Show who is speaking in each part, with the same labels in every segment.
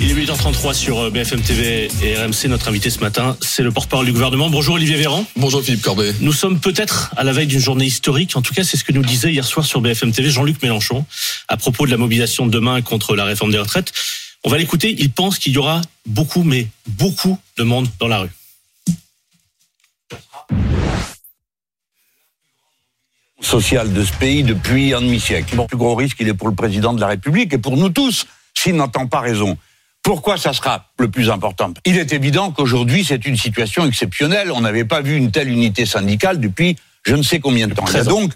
Speaker 1: Il est 8h33 sur euh, BFM TV et RMC. Notre invité ce matin, c'est le porte-parole du gouvernement. Bonjour Olivier Véran.
Speaker 2: Bonjour Philippe Corbet.
Speaker 1: Nous sommes peut-être à la veille d'une journée historique. En tout cas, c'est ce que nous disait hier soir sur BFM TV Jean-Luc Mélenchon à propos de la mobilisation de demain contre la réforme des retraites. On va l'écouter. Il pense qu'il y aura beaucoup, mais beaucoup de monde dans la rue.
Speaker 3: Social de ce pays depuis un demi-siècle. Le plus gros risque, il est pour le président de la République et pour nous tous, s'il n'entend pas raison. Pourquoi ça sera le plus important? Il est évident qu'aujourd'hui, c'est une situation exceptionnelle. On n'avait pas vu une telle unité syndicale depuis je ne sais combien de temps. Il y a donc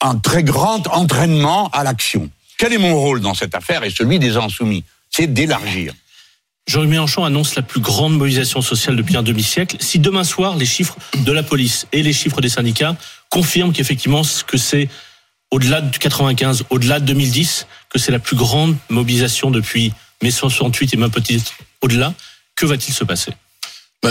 Speaker 3: un très grand entraînement à l'action. Quel est mon rôle dans cette affaire et celui des insoumis? C'est d'élargir.
Speaker 1: Jean-Luc Mélenchon annonce la plus grande mobilisation sociale depuis un demi-siècle. Si demain soir, les chiffres de la police et les chiffres des syndicats confirment qu'effectivement, que c'est au-delà de 95, au-delà de 2010, que c'est la plus grande mobilisation depuis mai 68 et même peut-être au-delà, que va-t-il se passer?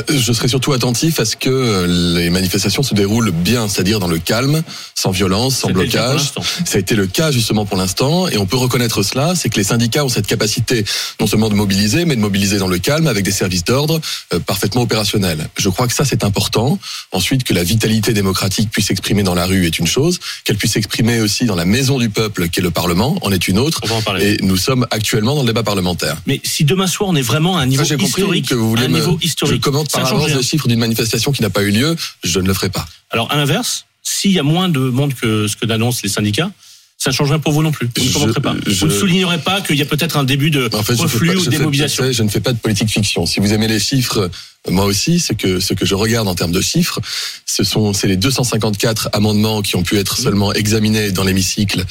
Speaker 2: Je serai surtout attentif à ce que euh, les manifestations se déroulent bien, c'est-à-dire dans le calme, sans violence, sans blocage. Ça a été le cas justement pour l'instant, et on peut reconnaître cela, c'est que les syndicats ont cette capacité non seulement de mobiliser, mais de mobiliser dans le calme avec des services d'ordre euh, parfaitement opérationnels. Je crois que ça c'est important. Ensuite, que la vitalité démocratique puisse s'exprimer dans la rue est une chose, qu'elle puisse s'exprimer aussi dans la maison du peuple, qui est le Parlement, en est une autre.
Speaker 1: On va en parler.
Speaker 2: Et nous sommes actuellement dans le débat parlementaire.
Speaker 1: Mais si demain soir on est vraiment à un niveau historique,
Speaker 2: que vous voulez
Speaker 1: un
Speaker 2: me-
Speaker 1: niveau
Speaker 2: je
Speaker 1: ça
Speaker 2: par
Speaker 1: change
Speaker 2: avance le chiffre d'une manifestation qui n'a pas eu lieu, je ne le ferai pas.
Speaker 1: Alors à l'inverse, s'il y a moins de monde que ce que d'annoncent les syndicats, ça ne change rien pour vous non plus. Vous ne commenterez pas.
Speaker 2: je-
Speaker 1: Vous ne soulignerez pas qu'il y a peut-être un début de
Speaker 2: En fait,
Speaker 1: reflux
Speaker 2: pas-
Speaker 1: ou
Speaker 2: fais-
Speaker 1: démobilisation.
Speaker 2: je, ne fais pas de politique fiction. Si vous aimez les chiffres, moi aussi, ce que ce que je regarde en termes de chiffres, ce sont c'est les 254 amendements qui ont pu être seulement examinés dans l'hémicycle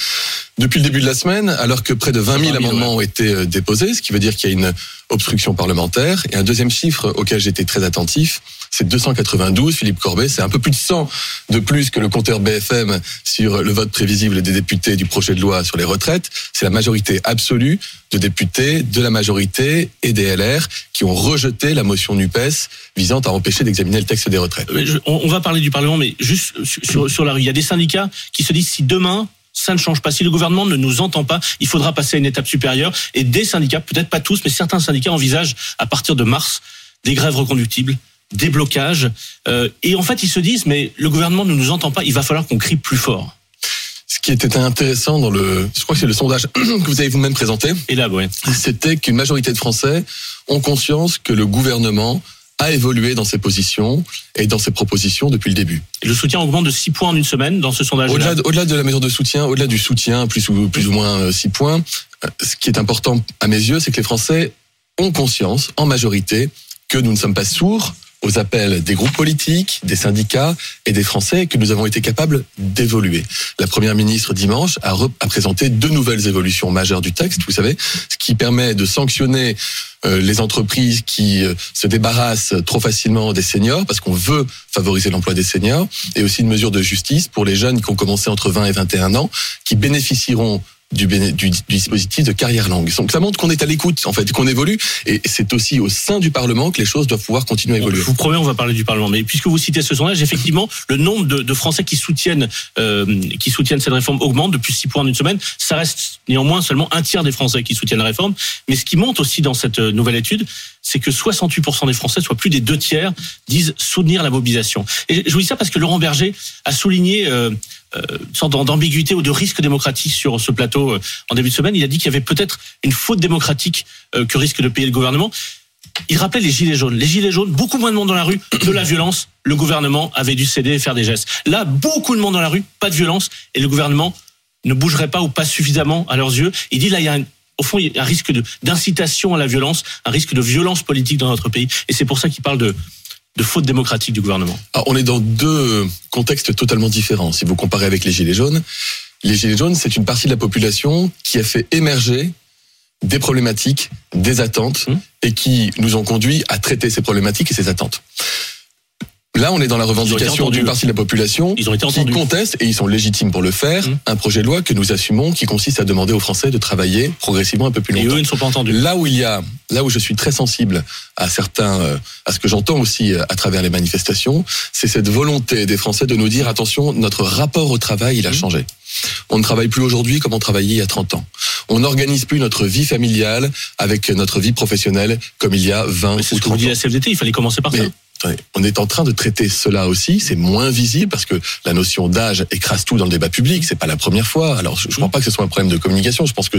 Speaker 2: depuis le début de la semaine, alors que près de 20 000
Speaker 1: 20 000,
Speaker 2: amendements ont été euh, déposés, ce qui veut dire qu'il y a une obstruction parlementaire. Et un deuxième chiffre auquel j'étais très attentif, c'est 292. Philippe Corbet, c'est un peu plus de 100 de plus que le compteur BFM sur le vote prévisible des députés du projet de loi sur les retraites. C'est la majorité absolue de députés de la majorité et des LR qui ont rejeté la motion NUPES visant à empêcher d'examiner le texte des retraites.
Speaker 1: Je- on, on va parler du Parlement, mais juste sur la rue, il y a des syndicats qui se disent si demain ça ne change pas, si le gouvernement ne nous entend pas, il faudra passer à une étape supérieure. Et des syndicats, peut-être pas tous, mais certains syndicats envisagent à partir de mars des grèves reconductibles, des blocages. Euh, et en fait, ils se disent mais le gouvernement ne nous entend pas, il va falloir qu'on crie plus fort.
Speaker 2: Ce qui était intéressant dans le, je crois que c'est le sondage que vous avez vous-même présenté,
Speaker 1: Et là, ouais.
Speaker 2: c'était qu'une majorité de Français ont conscience que le gouvernement a évolué dans ses positions et dans ses propositions depuis le début.
Speaker 1: Et le soutien augmente de 6 points en une semaine dans ce sondage.
Speaker 2: Au-delà de, la mesure de soutien, au-delà du soutien, plus ou, plus ou moins euh, six points, euh, ce qui est important à mes yeux, c'est que les Français ont conscience, en majorité, que nous ne sommes pas sourds aux appels des groupes politiques, des syndicats et des Français, que nous avons été capables d'évoluer. La Première ministre, dimanche, a, a présenté deux nouvelles évolutions majeures du texte, vous savez, ce qui permet de sanctionner euh, les entreprises qui euh, se débarrassent trop facilement des seniors, parce qu'on veut favoriser l'emploi des seniors, et aussi une mesure de justice pour les jeunes qui ont commencé entre 20 et 21 ans, qui bénéficieront du, dispositif de carrière longue. Donc ça montre qu'on est à l'écoute, en fait, qu'on évolue, et c'est aussi au sein du Parlement que les choses doivent pouvoir continuer à évoluer.
Speaker 1: je vous promets, on va parler du Parlement. Mais puisque vous citez ce sondage, effectivement, le nombre de, de Français qui soutiennent, euh, qui soutiennent cette réforme augmente depuis 6 points en une semaine. Ça reste néanmoins seulement un tiers des Français qui soutiennent la réforme. Mais ce qui monte aussi dans cette euh, nouvelle étude, c'est que 68% des Français, soit plus des deux tiers, disent soutenir la mobilisation. Et je vous dis ça parce que Laurent Berger a souligné euh, sorte d'ambiguïté ou de risque démocratique sur ce plateau euh, en début de semaine. Il a dit qu'il y avait peut-être une faute démocratique euh, que risque de payer le gouvernement il rappelait les gilets jaunes. Les gilets jaunes, beaucoup moins de monde dans la rue, de la violence. Le gouvernement avait dû céder et faire des gestes. Là, beaucoup de monde dans la rue, pas de violence, et le gouvernement ne bougerait pas ou pas suffisamment à leurs yeux. Il dit là, il y a un, au fond, il y a un risque d'incitation à la violence, un risque de violence politique dans notre pays. Et c'est pour ça qu'il parle de de faute démocratique du gouvernement
Speaker 2: Alors, on est dans deux contextes totalement différents. Si vous comparez avec les Gilets jaunes, les Gilets jaunes, c'est une partie de la population qui a fait émerger des problématiques, des attentes,
Speaker 1: Hum.
Speaker 2: et qui nous ont conduit à traiter ces problématiques et ces attentes. Là, on est dans la revendication d'une partie de la population
Speaker 1: Ils ont été
Speaker 2: qui conteste, et ils sont légitimes pour le faire,
Speaker 1: Hum.
Speaker 2: un projet de loi que nous assumons qui consiste à demander aux Français de travailler progressivement un peu plus
Speaker 1: Et
Speaker 2: longtemps.
Speaker 1: eux, ils ne sont pas entendus.
Speaker 2: Là où il y a, là où je suis très sensible à certains, euh, à ce que j'entends aussi euh, à travers les manifestations, c'est cette volonté des Français de nous dire attention, notre rapport au travail, il a changé. On ne travaille plus aujourd'hui comme on travaillait il y a 30 ans. On n'organise plus notre vie familiale avec notre vie professionnelle comme il y a 20
Speaker 1: Mais c'est
Speaker 2: ou
Speaker 1: ce que vous
Speaker 2: 30
Speaker 1: dit
Speaker 2: ans.
Speaker 1: la CFDT, il fallait commencer par ça.
Speaker 2: Mais on est en train de traiter cela aussi. C'est moins visible parce que la notion d'âge écrase tout dans le débat public. C'est pas la première fois. Alors, je, je crois pas que ce soit un problème de communication. Je pense que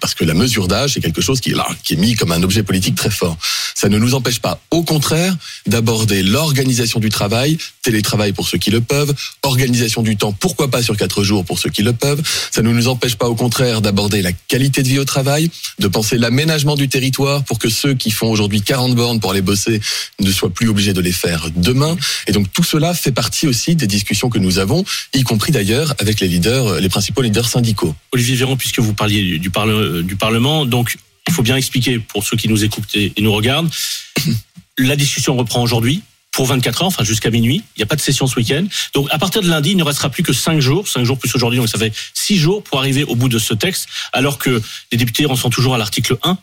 Speaker 2: parce que la mesure d'âge c'est quelque chose qui là, qui est mis comme un objet politique très fort. Ça ne nous empêche pas, au contraire, d'aborder l'organisation du travail, télétravail pour ceux qui le peuvent, organisation du temps, pourquoi pas sur quatre jours pour ceux qui le peuvent. Ça ne nous empêche pas, au contraire, d'aborder la qualité de vie au travail, de penser l'aménagement du territoire pour que ceux qui font aujourd'hui 40 bornes pour aller bosser ne soient plus obligés de les faire demain. Et donc tout cela fait partie aussi des discussions que nous avons, y compris d'ailleurs avec les leaders, les principaux leaders syndicaux.
Speaker 1: Olivier Véran, puisque vous parliez du, du parle- du Parlement, donc il faut bien expliquer pour ceux qui nous écoutent et, et nous regardent. La discussion reprend aujourd'hui pour 24 heures, enfin jusqu'à minuit. Il n'y a pas de session ce week-end. Donc à partir de lundi, il ne restera plus que 5 jours, 5 jours plus aujourd'hui, donc ça fait 6 jours pour arriver au bout de ce texte, alors que les députés en sont toujours à l'article 1.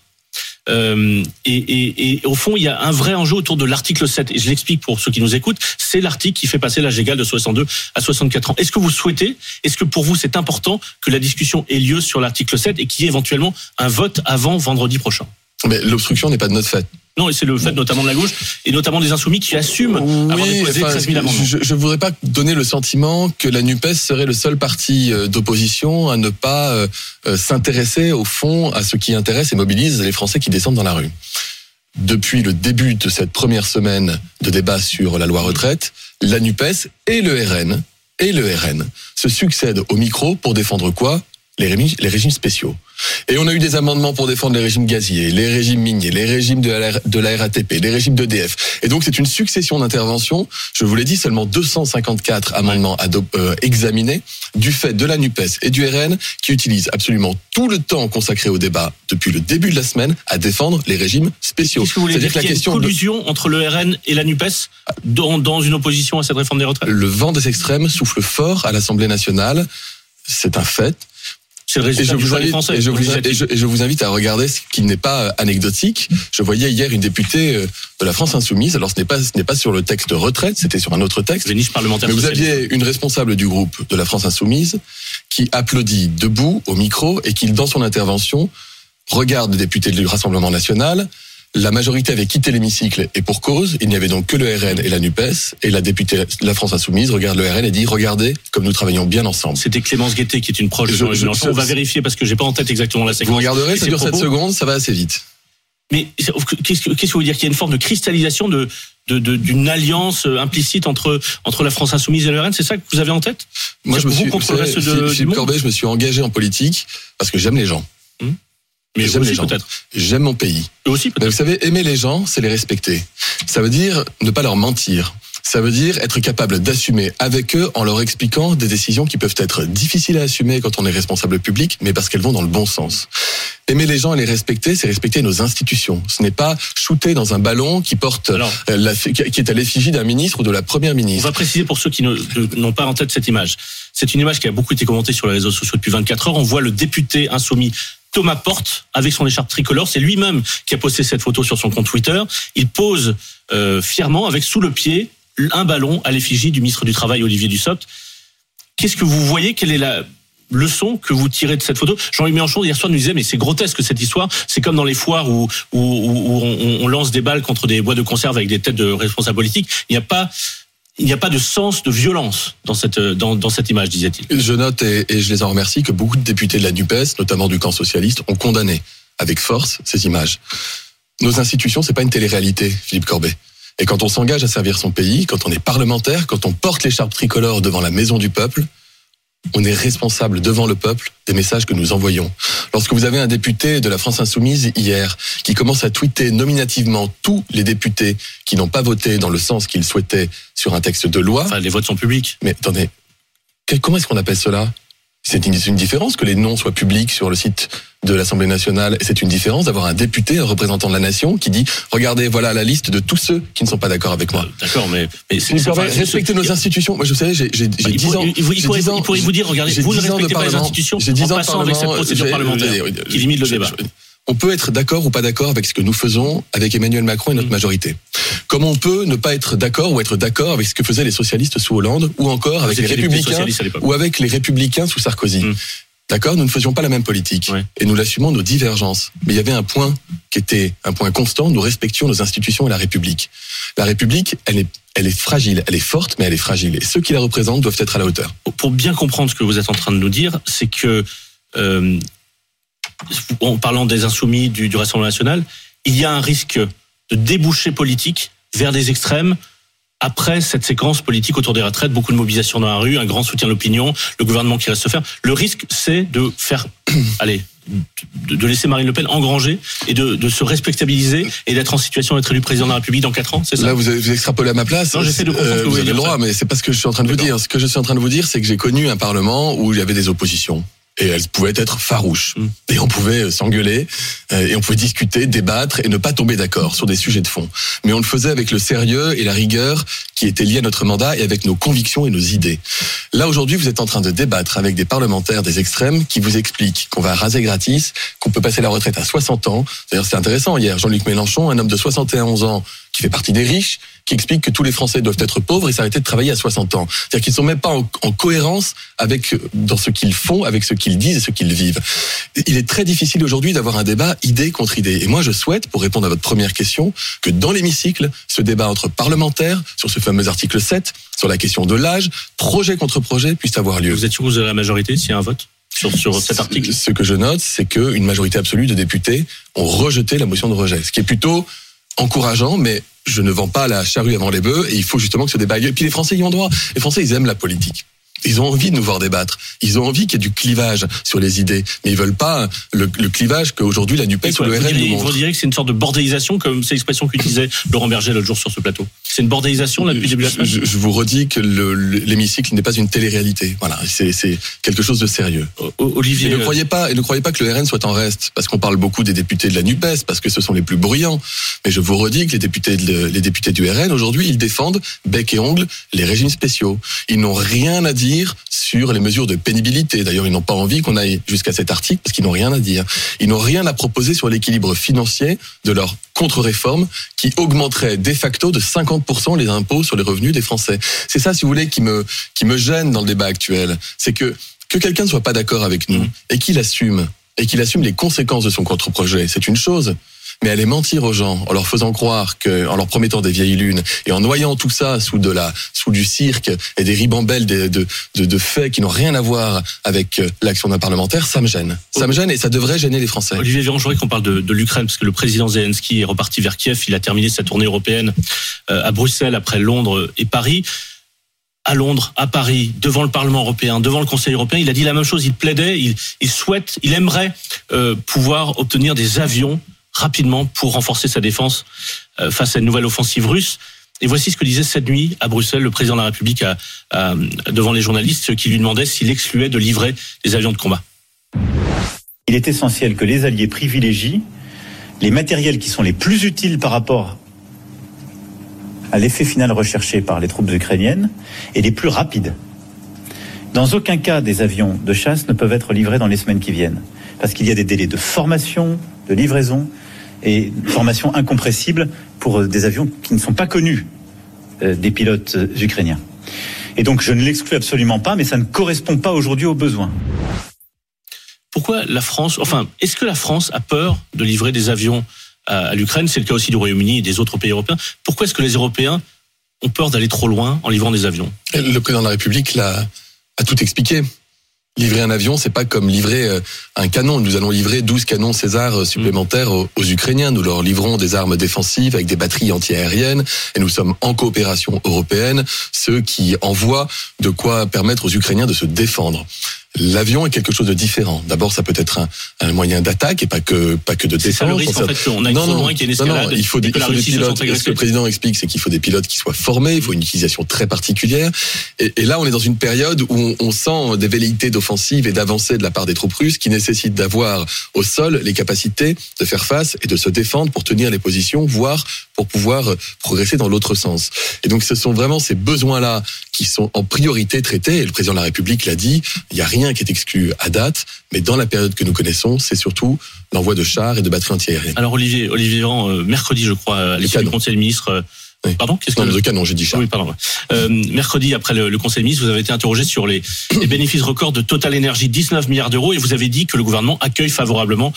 Speaker 1: Euh, et, au fond, il y a un vrai enjeu autour de l'article 7. Et je l'explique pour ceux qui nous écoutent. C'est l'article qui fait passer l'âge légal de 62 à 64 ans. Est-ce que vous souhaitez, est-ce que pour vous c'est important que la discussion ait lieu sur l'article 7 et qu'il y ait éventuellement un vote avant vendredi prochain?
Speaker 2: Mais l'obstruction n'est pas de notre fait.
Speaker 1: Non, et c'est le fait notamment de la gauche et notamment des insoumis qui assument avoir déposé
Speaker 2: enfin,
Speaker 1: 13 000 amendements.
Speaker 2: je ne voudrais pas donner le sentiment que la NUPES serait le seul parti euh, d'opposition à ne pas euh, euh, s'intéresser au fond à ce qui intéresse et mobilise les Français qui descendent dans la rue. Depuis le début de cette première semaine de débat sur la loi retraite, la NUPES et le RN et le RN se succèdent au micro pour défendre quoi? Les régimes, les régimes spéciaux. Et on a eu des amendements pour défendre les régimes gaziers, les régimes miniers, les régimes de la, de la RATP, les régimes d'EDF. Et donc c'est une succession d'interventions. Je vous l'ai dit, seulement 254 amendements euh, examinés du fait de la NUPES et du RN qui utilisent absolument tout le temps consacré au débat depuis le début de la semaine à défendre les régimes spéciaux.
Speaker 1: Est-ce que vous voulez dire
Speaker 2: C'est-à-dire
Speaker 1: qu'il y a une
Speaker 2: de-
Speaker 1: collusion entre le RN et la NUPES dans, dans une opposition à cette réforme des retraites?
Speaker 2: Le vent des extrêmes souffle fort à l'Assemblée nationale. C'est un fait.
Speaker 1: C'est le
Speaker 2: Et je,
Speaker 1: du
Speaker 2: vous
Speaker 1: des
Speaker 2: invite,
Speaker 1: Français.
Speaker 2: et, je vous,
Speaker 1: législatif.
Speaker 2: et je- et je vous invite à regarder ce qui n'est pas euh, anecdotique. Je voyais hier une députée euh, de la France Insoumise. Alors ce n'est pas ce n'est pas sur le texte retraite, c'était sur un autre texte.
Speaker 1: Parlementaires
Speaker 2: Mais vous aviez une responsable du groupe de la France Insoumise qui applaudit debout au micro et qui, dans son intervention, regarde le député du Rassemblement national. La majorité avait quitté l'hémicycle et pour cause, il n'y avait donc que le RN et la NUPES. Et la députée de la France Insoumise regarde le RN et dit Regardez comme nous travaillons bien ensemble.
Speaker 1: C'était Clémence Guettet qui est une proche de
Speaker 2: Je-
Speaker 1: On va vérifier parce que j'ai pas en tête exactement la séquence.
Speaker 2: Vous regarderez, ça dure 7
Speaker 1: propos.
Speaker 2: secondes, ça va assez vite.
Speaker 1: Mais qu'est-ce que, qu'est-ce que vous dire? Qu'il y a une forme de cristallisation de, de, de- d'une alliance euh, implicite entre, entre la France insoumise et le RN C'est ça que vous avez en tête?
Speaker 2: Moi, je me
Speaker 1: Vous
Speaker 2: suis,
Speaker 1: contre
Speaker 2: vous
Speaker 1: le
Speaker 2: savez,
Speaker 1: reste de-
Speaker 2: Philippe
Speaker 1: du
Speaker 2: Philippe
Speaker 1: monde?
Speaker 2: Corbet, je me suis engagé en politique parce que j'aime les gens.
Speaker 1: Mais
Speaker 2: J'aime les gens.
Speaker 1: peut-être.
Speaker 2: J'aime mon pays.
Speaker 1: Eux aussi
Speaker 2: Mais
Speaker 1: peut-être.
Speaker 2: vous savez, aimer les gens, c'est les respecter. Ça veut dire ne pas leur mentir. Ça veut dire être capable d'assumer avec eux en leur expliquant des décisions qui peuvent être difficiles à assumer quand on est responsable public, mais parce qu'elles vont dans le bon sens. Aimer les gens et les respecter, c'est respecter nos institutions. Ce n'est pas shooter dans un ballon qui porte,
Speaker 1: Alors.
Speaker 2: euh, la, qui est à l'effigie d'un ministre ou de la première
Speaker 1: On
Speaker 2: ministre.
Speaker 1: va préciser pour ceux qui n'ont pas en tête cette image. C'est une image qui a beaucoup été commentée sur les réseaux sociaux depuis 24 heures. On voit le député insoumis Thomas Porte avec son écharpe tricolore. C'est lui-même qui a posté cette photo sur son compte Twitter. Il pose euh, fièrement avec sous le pied un ballon à l'effigie du ministre du Travail Olivier Dussopt. Qu'est-ce que vous voyez? Quelle est la leçon que vous tirez de cette photo? Jean-Luc Mélenchon hier soir nous disait mais c'est grotesque cette histoire. C'est comme dans les foires où, où, où on, on lance des balles contre des bois de conserve avec des têtes de responsables politiques. Il n'y a pas il n'y a pas de sens de violence dans cette, dans, dans cette image, disait-il.
Speaker 2: Je note et, je les en remercie que beaucoup de députés de la NUPES, notamment du camp socialiste, ont condamné avec force ces images. Nos institutions, c'est pas une télé-réalité, Philippe Corbet. Et quand on s'engage à servir son pays, quand on est parlementaire, quand on porte l'écharpe tricolore devant la maison du peuple, on est responsable devant le peuple des messages que nous envoyons. Lorsque vous avez un député de la France Insoumise hier qui commence à tweeter nominativement tous les députés qui n'ont pas voté dans le sens qu'ils souhaitaient sur un texte de loi.
Speaker 1: Enfin, les votes sont publics.
Speaker 2: Mais attendez, comment est-ce qu'on appelle cela? C'est une, une différence que les noms soient publics sur le site de l'Assemblée nationale. C'est une différence d'avoir un député, un représentant de la nation, qui dit regardez, voilà la liste de tous ceux qui ne sont pas d'accord avec moi.
Speaker 1: Euh, D'accord, mais, mais enfin, c'est-
Speaker 2: respectez
Speaker 1: c'est-
Speaker 2: nos institutions. Moi, je sais, j'ai j'ai- j'ai
Speaker 1: Il
Speaker 2: 10
Speaker 1: pourrait-
Speaker 2: ans.
Speaker 1: il- il- il
Speaker 2: j'ai
Speaker 1: pourrait-
Speaker 2: 10 ans-
Speaker 1: il pourrait vous dire, regardez, vous ne
Speaker 2: 10 ans de
Speaker 1: respectez pas les
Speaker 2: parlement.
Speaker 1: institutions
Speaker 2: J'ai 10
Speaker 1: en
Speaker 2: ans de
Speaker 1: passant avec cette
Speaker 2: parlement.
Speaker 1: procédure parlementaire qui limite le débat.
Speaker 2: je- On peut être d'accord ou pas d'accord avec ce que nous faisons avec Emmanuel Macron et notre
Speaker 1: Mm.
Speaker 2: majorité. Comme on peut ne pas être d'accord ou être d'accord avec ce que faisaient les socialistes sous Hollande ou encore avec les républicains ou avec les républicains sous Sarkozy.
Speaker 1: Mm.
Speaker 2: D'accord Nous ne faisions pas la même politique. Et nous l'assumons nos divergences. Mais il y avait un point qui était un point constant. Nous respections nos institutions et la République. La République, elle est, elle est fragile. Elle est forte, mais elle est fragile. Et ceux qui la représentent doivent être à la hauteur.
Speaker 1: Pour- Pour bien comprendre ce que vous êtes en train de nous dire, c'est que, euh, en parlant des insoumis du, du Rassemblement national, il y a un risque de déboucher politique vers des extrêmes après cette séquence politique autour des retraites, beaucoup de mobilisation dans la rue, un grand soutien de l'opinion, le gouvernement qui reste se faire. Le risque, c'est de faire, allez, de, laisser Marine Le Pen engranger et de, de se respectabiliser et d'être en situation d'être élu président de la République dans 4 ans, c'est ça?
Speaker 2: Là, vous, vous extrapolez à ma place.
Speaker 1: Non, j'essaie de comprendre que
Speaker 2: vous avez le droit, mais c'est pas ce que je suis en train de vous dire. Ce que je suis en train de vous dire, c'est que j'ai connu un parlement où il y avait des oppositions. Et elles pouvaient être farouches.
Speaker 1: Mm.
Speaker 2: Et on pouvait euh, s'engueuler, euh, et on pouvait discuter, débattre et ne pas tomber d'accord sur des sujets de fond. Mais on le faisait avec le sérieux et la rigueur qui étaient liés à notre mandat et avec nos convictions et nos idées. Là, aujourd'hui, vous êtes en train de débattre avec des parlementaires des extrêmes qui vous expliquent qu'on va raser gratis, qu'on peut passer la retraite à 60 ans. D'ailleurs, c'est intéressant. Hier, Jean-Luc Mélenchon, un homme de 71 ans qui fait partie des riches, qui explique que tous les Français doivent être pauvres et s'arrêter de travailler à 60 ans. C'est-à-dire qu'ils sont même pas en, en cohérence avec dans ce qu'ils font, avec ce qu'ils disent et ce qu'ils vivent. Il est très difficile aujourd'hui d'avoir un débat idée contre idée. Et moi, je souhaite, pour répondre à votre première question, que dans l'hémicycle, ce débat entre parlementaires sur ce fameux article 7, sur la question de l'âge, projet contre projet, puisse avoir lieu.
Speaker 1: Vous êtes sûr que vous avez la majorité s'il y a un vote sur, sur cet article?
Speaker 2: Ce que je note, c'est qu'une majorité absolue de députés ont rejeté la motion de rejet, ce qui est plutôt encourageant, mais je ne vends pas la charrue avant les bœufs, et il faut justement que ce débat ait lieu. Et puis les Français y ont droit. Les Français, ils aiment la politique. Ils ont envie de nous voir débattre. Ils ont envie qu'il y ait du clivage sur les idées. Mais ils veulent pas le, le clivage qu'aujourd'hui la NUPES ou le RN nous
Speaker 1: vous diriez que c'est une sorte de bordélisation, comme c'est l'expression qu'utilisait Laurent Berger l'autre jour sur ce plateau. C'est une bordélisation là depuis le début de la semaine.
Speaker 2: Je, je vous redis que le- le- l'hémicycle n'est pas une télé-réalité. Voilà, c'est quelque chose de sérieux.
Speaker 1: Olivier,
Speaker 2: Et ne
Speaker 1: euh,
Speaker 2: croyez pas, et ne croyez pas que le RN soit en reste, parce qu'on parle beaucoup des députés de la Nupes, parce que ce sont les plus bruyants. Mais je vous redis que les députés, de- les députés du RN aujourd'hui, ils défendent bec et ongle les régimes spéciaux. Ils n'ont rien à dire sur les mesures de pénibilité. D'ailleurs, ils n'ont pas envie qu'on aille jusqu'à cet article parce qu'ils n'ont rien à dire. Ils n'ont rien à proposer sur l'équilibre financier de leur contre-réforme qui augmenterait de facto de 50% les impôts sur les revenus des Français. C'est ça, si vous voulez, qui me, qui me gêne dans le débat actuel. C'est que, que quelqu'un ne soit pas d'accord avec nous
Speaker 1: Mhm.
Speaker 2: et qu'il assume, et qu'il assume les conséquences de son contre-projet, c'est une chose. Mais aller mentir aux gens en leur faisant croire que, en leur promettant des vieilles lunes et en noyant tout ça sous de la, sous du cirque et des ribambelles de, de, de, faits qui n'ont rien à voir avec euh, l'action d'un parlementaire, ça me gêne. Ça me gêne et ça devrait gêner les Français.
Speaker 1: Olivier Véran, je voudrais qu'on parle de, l'Ukraine, parce que le président Zelensky est reparti vers Kiev. Il a terminé sa tournée européenne euh, à Bruxelles, après Londres et Paris. À Londres, à Paris, devant le Parlement européen, devant le Conseil européen, il a dit la même chose. Il plaidait, il, il souhaite, il aimerait euh, pouvoir obtenir des avions rapidement pour renforcer sa défense euh, face à une nouvelle offensive russe. Et voici ce que disait cette nuit à Bruxelles le président de la République devant les journalistes qui lui demandaient s'il excluait de livrer des avions de combat.
Speaker 4: Il est essentiel que les alliés privilégient les matériels qui sont les plus utiles par rapport à l'effet final recherché par les troupes ukrainiennes et les plus rapides. Dans aucun cas, des avions de chasse ne peuvent être livrés dans les semaines qui viennent, parce qu'il y a des délais de formation, de livraison et une formation incompressible pour euh, des avions qui ne sont pas connus euh, des pilotes euh, ukrainiens. Et donc, je ne l'exclus absolument pas, mais ça ne correspond pas aujourd'hui aux besoins.
Speaker 1: pourquoi la France, enfin, est-ce que la France a peur de livrer des avions à, à l'Ukraine? C'est le cas aussi du Royaume-Uni et des autres pays européens. Pourquoi est-ce que les Européens ont peur d'aller trop loin en livrant des avions?
Speaker 2: Le président de la République l'a, a tout expliqué. Livrer un avion, c'est pas comme livrer euh, un canon. Nous allons livrer 12 canons César euh, supplémentaires aux, aux Ukrainiens. Nous leur livrons des armes défensives avec des batteries antiaériennes et nous sommes en coopération européenne, ceux qui envoient de quoi permettre aux Ukrainiens de se défendre. L'avion est quelque chose de différent. D'abord, ça peut être un, un moyen d'attaque et pas que pas que de défense.
Speaker 1: le risque, en fait, qu'on aille
Speaker 2: Non, non,
Speaker 1: qu'il y ait une
Speaker 2: non, il faut des, il faut pilotes. Ce que le président explique, c'est qu'il faut des pilotes qui soient formés, il faut une utilisation très particulière. Et, et là, on est dans une période où on, on sent des velléités d'offensive et d'avancée de la part des troupes russes qui nécessitent d'avoir au sol les capacités de faire face et de se défendre pour tenir les positions, voire pour pouvoir euh, progresser dans l'autre sens. Et donc, ce sont vraiment ces besoins-là qui sont en priorité traités. Et le président de la République l'a dit, il n'y a rien qui est exclu à date, mais dans la période que nous connaissons, c'est surtout l'envoi de chars et de batteries antiaériennes.
Speaker 1: Alors Olivier, Olivier Véran, euh, mercredi, je crois, à l'issue du. Conseil des ministres. euh,
Speaker 2: Oui.
Speaker 1: Pardon, qu'est-ce que
Speaker 2: Non, de canon, j'ai dit chars.
Speaker 1: Oui, pardon. Euh, mercredi, après le, le Conseil des ministres, vous avez été interrogé sur les, les bénéfices records de Total Energy, 19 milliards d'euros, et vous avez dit que le gouvernement accueille favorablement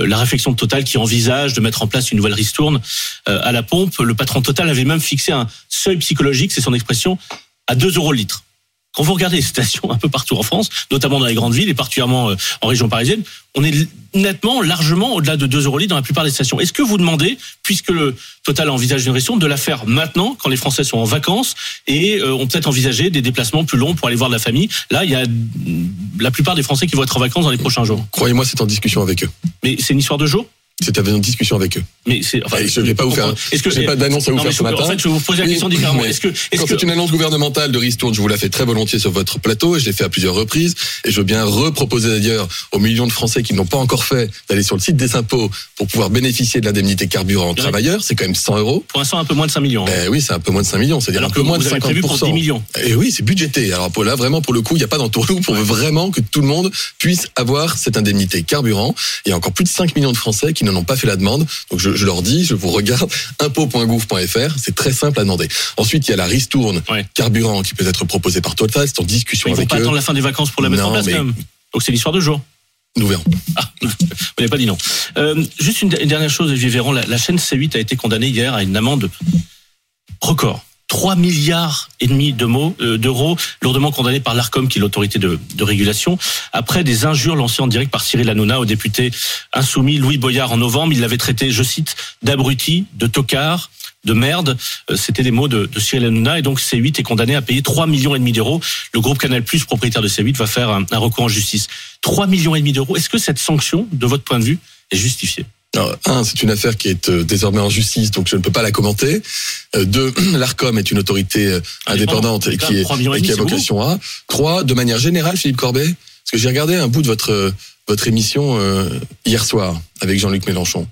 Speaker 1: euh, la réflexion de Total qui envisage de mettre en place une nouvelle ristourne euh, à la pompe. Le patron Total avait même fixé un seuil psychologique, c'est son expression, à 2 euros le litre. Quand vous regardez les stations un peu partout en France, notamment dans les grandes villes et particulièrement euh, en région parisienne, on est nettement, largement au-delà de 2 euros litre dans la plupart des stations. Est-ce que vous demandez, puisque le Total envisage une ristourne, de la faire maintenant, quand les Français sont en vacances et euh, ont peut-être envisagé des déplacements plus longs pour aller voir de la famille? Là, il y a la plupart des Français qui vont être en vacances dans les prochains jours.
Speaker 2: Croyez-moi, c'est en discussion avec eux.
Speaker 1: Mais c'est une histoire de jours?
Speaker 2: C'est en discussion avec eux.
Speaker 1: mais c'est enfin,
Speaker 2: je vais pas vous faire-
Speaker 1: Est-ce que
Speaker 2: j'ai pas d'annonce à vous
Speaker 1: Non,
Speaker 2: faire ce matin.
Speaker 1: En fait, je vais vous poser la
Speaker 2: Oui,
Speaker 1: question différemment.
Speaker 2: mais
Speaker 1: Est-ce que
Speaker 2: Quand
Speaker 1: que
Speaker 2: c'est une annonce gouvernementale de ristourne, je vous la fais très volontiers sur votre plateau et je l'ai fait à plusieurs reprises. Et je veux bien reproposer d'ailleurs aux millions de Français qui n'ont pas encore fait d'aller sur le site des impôts pour pouvoir bénéficier de l'indemnité carburant
Speaker 1: Ouais.
Speaker 2: travailleur. C'est quand même 100 euros.
Speaker 1: pour l'instant un peu moins de 5 millions.
Speaker 2: Ben oui, c'est un peu moins de 5 millions, c'est-à-dire un peu moins
Speaker 1: vous
Speaker 2: de
Speaker 1: avez prévu pour
Speaker 2: 50%.
Speaker 1: 10 millions.
Speaker 2: Et oui, c'est budgété. Alors pour là, vraiment, pour le coup, il n'y a pas d'entourloupe. On veut vraiment que tout le monde puisse avoir cette indemnité carburant. Il y a encore plus de 5 millions de Français qui n'en ont pas fait la demande. Donc je, je leur dis, je vous regarde, impôt.gouv.fr. C'est très simple à demander. Ensuite, il y a la ristourne
Speaker 1: Ouais.
Speaker 2: carburant qui peut être proposée par Total. C'est en discussion
Speaker 1: Ils vont
Speaker 2: avec
Speaker 1: pas
Speaker 2: eux.
Speaker 1: attendre la fin des vacances pour la mettre en place
Speaker 2: mais-
Speaker 1: quand même. Donc c'est l'histoire de jour.
Speaker 2: Nous verrons.
Speaker 1: Ah, vous n'avez pas dit non. Euh, juste une, une dernière chose, Olivier Véran, la, la chaîne C8 a été condamnée hier à une amende record. 3 milliards et demi euh, d'euros, lourdement condamnés par l'ARCOM, qui est l'autorité de, de régulation, après des injures lancées en direct par Cyril Hanouna au député insoumis Louis Boyard en novembre. Il l'avait traité, je cite, d'abruti, de tocard, de merde. Euh, C'était les mots de, de Cyril Hanouna. Et donc C8 est condamné à payer 3 millions et demi d'euros. Le groupe Canal+, propriétaire de C8, va faire un, un recours en justice. 3 millions et demi d'euros. Est-ce que cette sanction, de votre point de vue, est justifiée?
Speaker 2: Alors, un, c'est une affaire qui est euh, désormais en justice, donc je ne peux pas la commenter. Euh, deux, l'ARCOM est une autorité euh, indépendante et qui, est,
Speaker 1: 3 millions et
Speaker 2: et qui a vocation à. Trois, de manière générale, Philippe Corbet, parce que j'ai regardé un bout de votre euh, votre émission euh, hier soir avec Jean-Luc Mélenchon.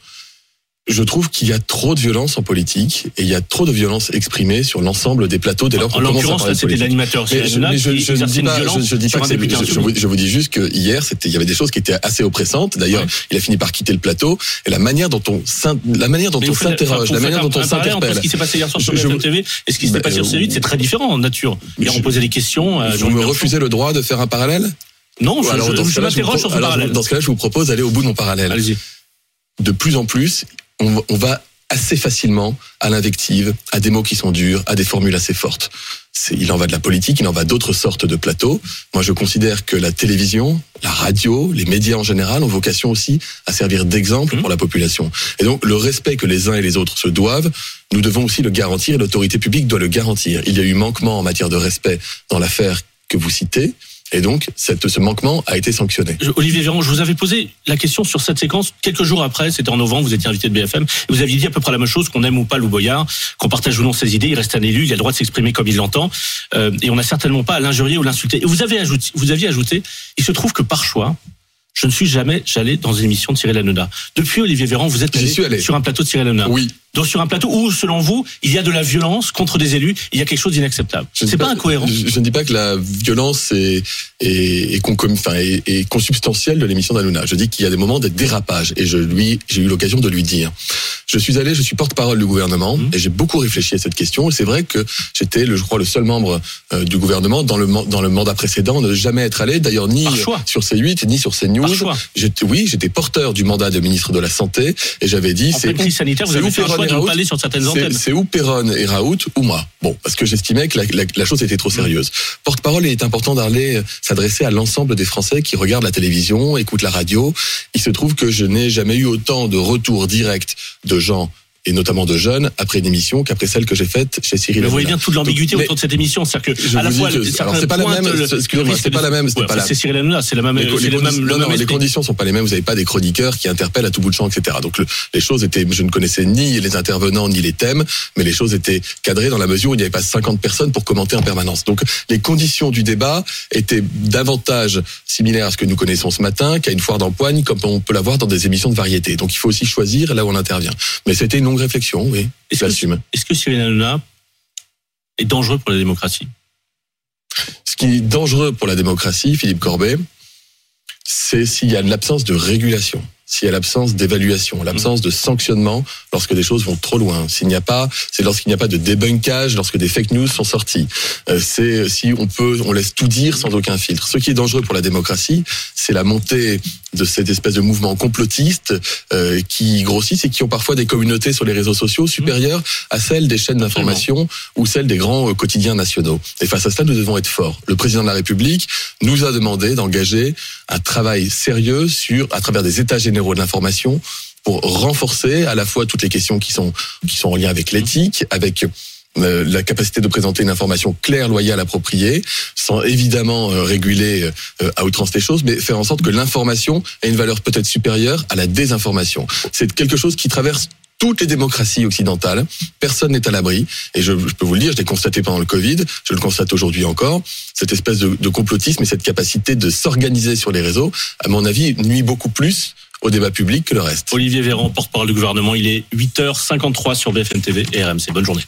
Speaker 2: Je trouve qu'il y a trop de violence en politique et il y a trop de violence exprimée sur l'ensemble des plateaux dès lors qu'on commence à parler
Speaker 1: c'était l'animateur
Speaker 2: je, je, ne dis pas, je, dis
Speaker 1: sur
Speaker 2: pas que je, vous, je vous dis juste que hier, c'était, il y avait des choses qui étaient assez oppressantes. D'ailleurs,
Speaker 1: Ouais.
Speaker 2: il a fini par quitter le plateau et la manière dont on, la manière dont
Speaker 1: Mais
Speaker 2: on s'interroge, la manière dont on s'interpelle.
Speaker 1: ce qui s'est passé hier soir sur BFM TV et ce qui s'était
Speaker 2: Ben,
Speaker 1: passé sur
Speaker 2: euh,
Speaker 1: C8, c'est très différent en nature. Hier, on posait des questions. à
Speaker 2: Vous me refusez le droit de faire un parallèle?
Speaker 1: Non, je,
Speaker 2: Alors,
Speaker 1: je-
Speaker 2: dans
Speaker 1: m'interroge sur ce parallèle.
Speaker 2: Dans ce cas-là, je vous propose d'aller au bout de mon parallèle.
Speaker 1: Allez-y.
Speaker 2: De plus en plus, on, va assez facilement à l'invective, à des mots qui sont durs, à des formules assez fortes. Il en va de la politique, il en va d'autres sortes de plateaux. Moi, je considère que la télévision, la radio, les médias en général ont vocation aussi à servir d'exemple pour la population. Et donc, le respect que les uns et les autres se doivent, nous devons aussi le garantir l'autorité publique doit le garantir. Il y a eu manquement en matière de respect dans l'affaire que vous citez. Et donc, cette, ce manquement a été sanctionné.
Speaker 1: Olivier Véran, je vous avais posé la question sur cette séquence quelques jours après, c'était en novembre, vous étiez invité de BFM, et vous aviez dit à peu près la même chose, qu'on aime ou pas Lou Boyard, qu'on partage ou non ses idées, il reste un élu, il a le droit de s'exprimer comme il l'entend, euh, et on n'a certainement pas à l'injurier ou l'insulter. Et vous avez ajouté, vous aviez ajouté, il se trouve que par choix, je ne suis jamais allé dans une émission de Cyril Hanouna. Depuis Olivier Véran, vous êtes
Speaker 2: allé.
Speaker 1: sur un plateau de Cyril Hanouna.
Speaker 2: Oui.
Speaker 1: Donc sur un plateau où, selon vous, il y a de la violence contre des élus, il y a quelque chose d'inacceptable.
Speaker 2: Ne
Speaker 1: C'est
Speaker 2: dis
Speaker 1: pas incohérent.
Speaker 2: Je, je ne dis pas que la violence est, est, est, concom- enfin, est, est consubstantielle de l'émission d'Anouna. Je dis qu'il y a des moments de dérapage et je lui, j'ai eu l'occasion de lui dire. Je suis allé, je suis porte-parole du gouvernement
Speaker 1: Mhm.
Speaker 2: et j'ai beaucoup réfléchi à cette question. Et c'est vrai que j'étais, je crois, le seul membre euh, du gouvernement dans le, dans le mandat précédent de jamais être allé, d'ailleurs ni sur C8 ni sur CNews.
Speaker 1: Par choix.
Speaker 2: Oui, j'étais porteur du mandat de ministre de la Santé et j'avais dit c'est
Speaker 1: sanitaire, vous avez
Speaker 2: ou
Speaker 1: fait un choix ne
Speaker 2: Raoult,
Speaker 1: pas aller sur certaines
Speaker 2: c'est-
Speaker 1: antennes.
Speaker 2: C'est ou Perron et Raoult ou moi. Bon, parce que j'estimais que la, la- la chose était trop sérieuse. Porte-parole, il est important d'aller s'adresser à l'ensemble des Français qui regardent la télévision, écoutent la radio. Il se trouve que je n'ai jamais eu autant de retours directs de gens et notamment de jeunes après une émission qu'après celle que j'ai faite chez Cyril
Speaker 1: vous voyez bien toute l'ambiguïté autour de cette émission, c'est-à-dire que à la fois
Speaker 2: c'est pas la même- excusez-moi, c'est pas la même, c'est
Speaker 1: Cyril Hanouna, c'est la même,
Speaker 2: Les, conditions sont pas les mêmes. Vous n'avez pas des chroniqueurs qui interpellent à tout bout de champ, etc. Donc le- les choses étaient, je ne connaissais ni les intervenants ni les thèmes, mais les choses étaient cadrées dans la mesure où il n'y avait pas 50 personnes pour commenter en permanence. Donc les conditions du débat étaient davantage similaires à ce que nous connaissons ce matin qu'à une foire d'empoigne, comme on peut l'avoir dans des émissions de variété. Donc il faut aussi choisir là où on intervient. Mais c'était longue réflexion, oui.
Speaker 1: Est-ce
Speaker 2: Je
Speaker 1: que-
Speaker 2: l'assume.
Speaker 1: Est-ce que Cyril Hanouna est dangereux pour la démocratie?
Speaker 2: Ce qui est dangereux pour la démocratie, Philippe Corbet, c'est s'il y a l'absence de régulation, s'il y a l'absence d'évaluation, l'absence de sanctionnement lorsque des choses vont trop loin. S'il n'y a pas, c'est lorsqu'il n'y a pas de débunkage, lorsque des fake news sont sortis. Euh, c'est si on peut, on laisse tout dire sans aucun filtre. Ce qui est dangereux pour la démocratie, c'est la montée de cette espèce de mouvement complotiste euh, qui grossissent et qui ont parfois des communautés sur les réseaux sociaux supérieures à celles des chaînes d'information ou celles des grands euh, quotidiens nationaux. Et face à cela, nous devons être forts. Le président de la République nous a demandé d'engager un travail sérieux sur, à travers des états généraux de l'information, pour renforcer à la fois toutes les questions qui sont qui sont en lien avec l'éthique, avec euh, la capacité de présenter une information claire, loyale, appropriée, sans évidemment euh, réguler euh, à outrance les choses, mais faire en sorte que l'information ait une valeur peut-être supérieure à la désinformation. C'est quelque chose qui traverse toutes les démocraties occidentales. Personne n'est à l'abri. Et je, je peux vous le dire, je l'ai constaté pendant le Covid, je le constate aujourd'hui encore. Cette espèce de, de complotisme et cette capacité de s'organiser sur les réseaux, à mon avis, nuit beaucoup plus au débat public que le reste.
Speaker 1: Olivier Véran, porte-parole du gouvernement, il est 8h53 sur BFM TV et RMC. Bonne journée.